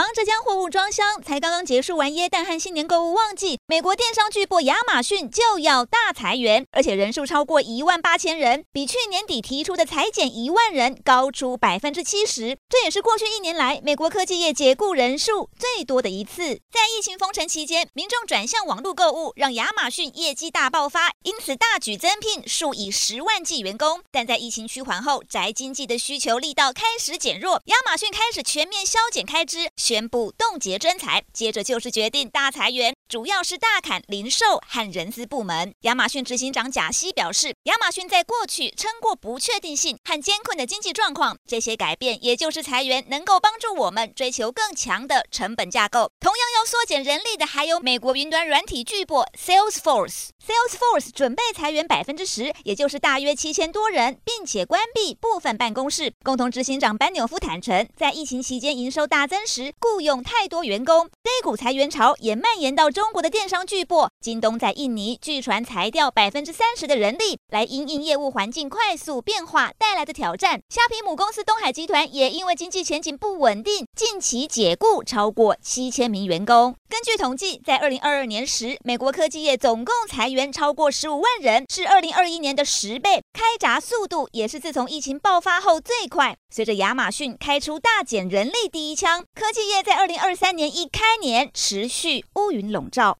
忙着将货物装箱，才刚刚结束完耶诞和新年购物旺季，美国电商巨擘亚马逊就要大裁员，而且人数超过一万八千人，比去年底提出的裁减一万人高出百分之七十。这也是过去一年来美国科技业解雇人数最多的一次。在疫情封城期间，民众转向网络购物，让亚马逊业绩大爆发，因此大举增聘数以十万计员工。但在疫情趋缓后，宅经济的需求力道开始减弱，亚马逊开始全面削减开支。宣布冻结征才，接着就是决定大裁员，主要是大砍零售和人资部门。亚马逊执行长贾西表示，亚马逊在过去撑过不确定性和艰困的经济状况，这些改变也就是裁员能够帮助我们追求更强的成本架构。同样要缩减人力的还有美国云端软体巨擘 Salesforce。Salesforce 准备裁员百分之十，也就是大约七千多人，并且关闭部分办公室。共同执行长班纽夫坦承，在疫情期间营收大增时，雇佣太多员工，这股裁员潮也蔓延到中国的电商巨擘京东，在印尼据传裁掉百分之三十的人力，来因应业务环境快速变化带来的挑战。虾皮母公司东海集团也因为经济前景不稳定，近期解雇超过七千名员工。根据统计，在二零二二年时，美国科技业总共裁员超过十五万人，是二零二一年的十倍，开闸速度也是自从疫情爆发后最快。随着亚马逊开出大减人力第一枪，科技业在二零二三年一开年持续乌云笼罩。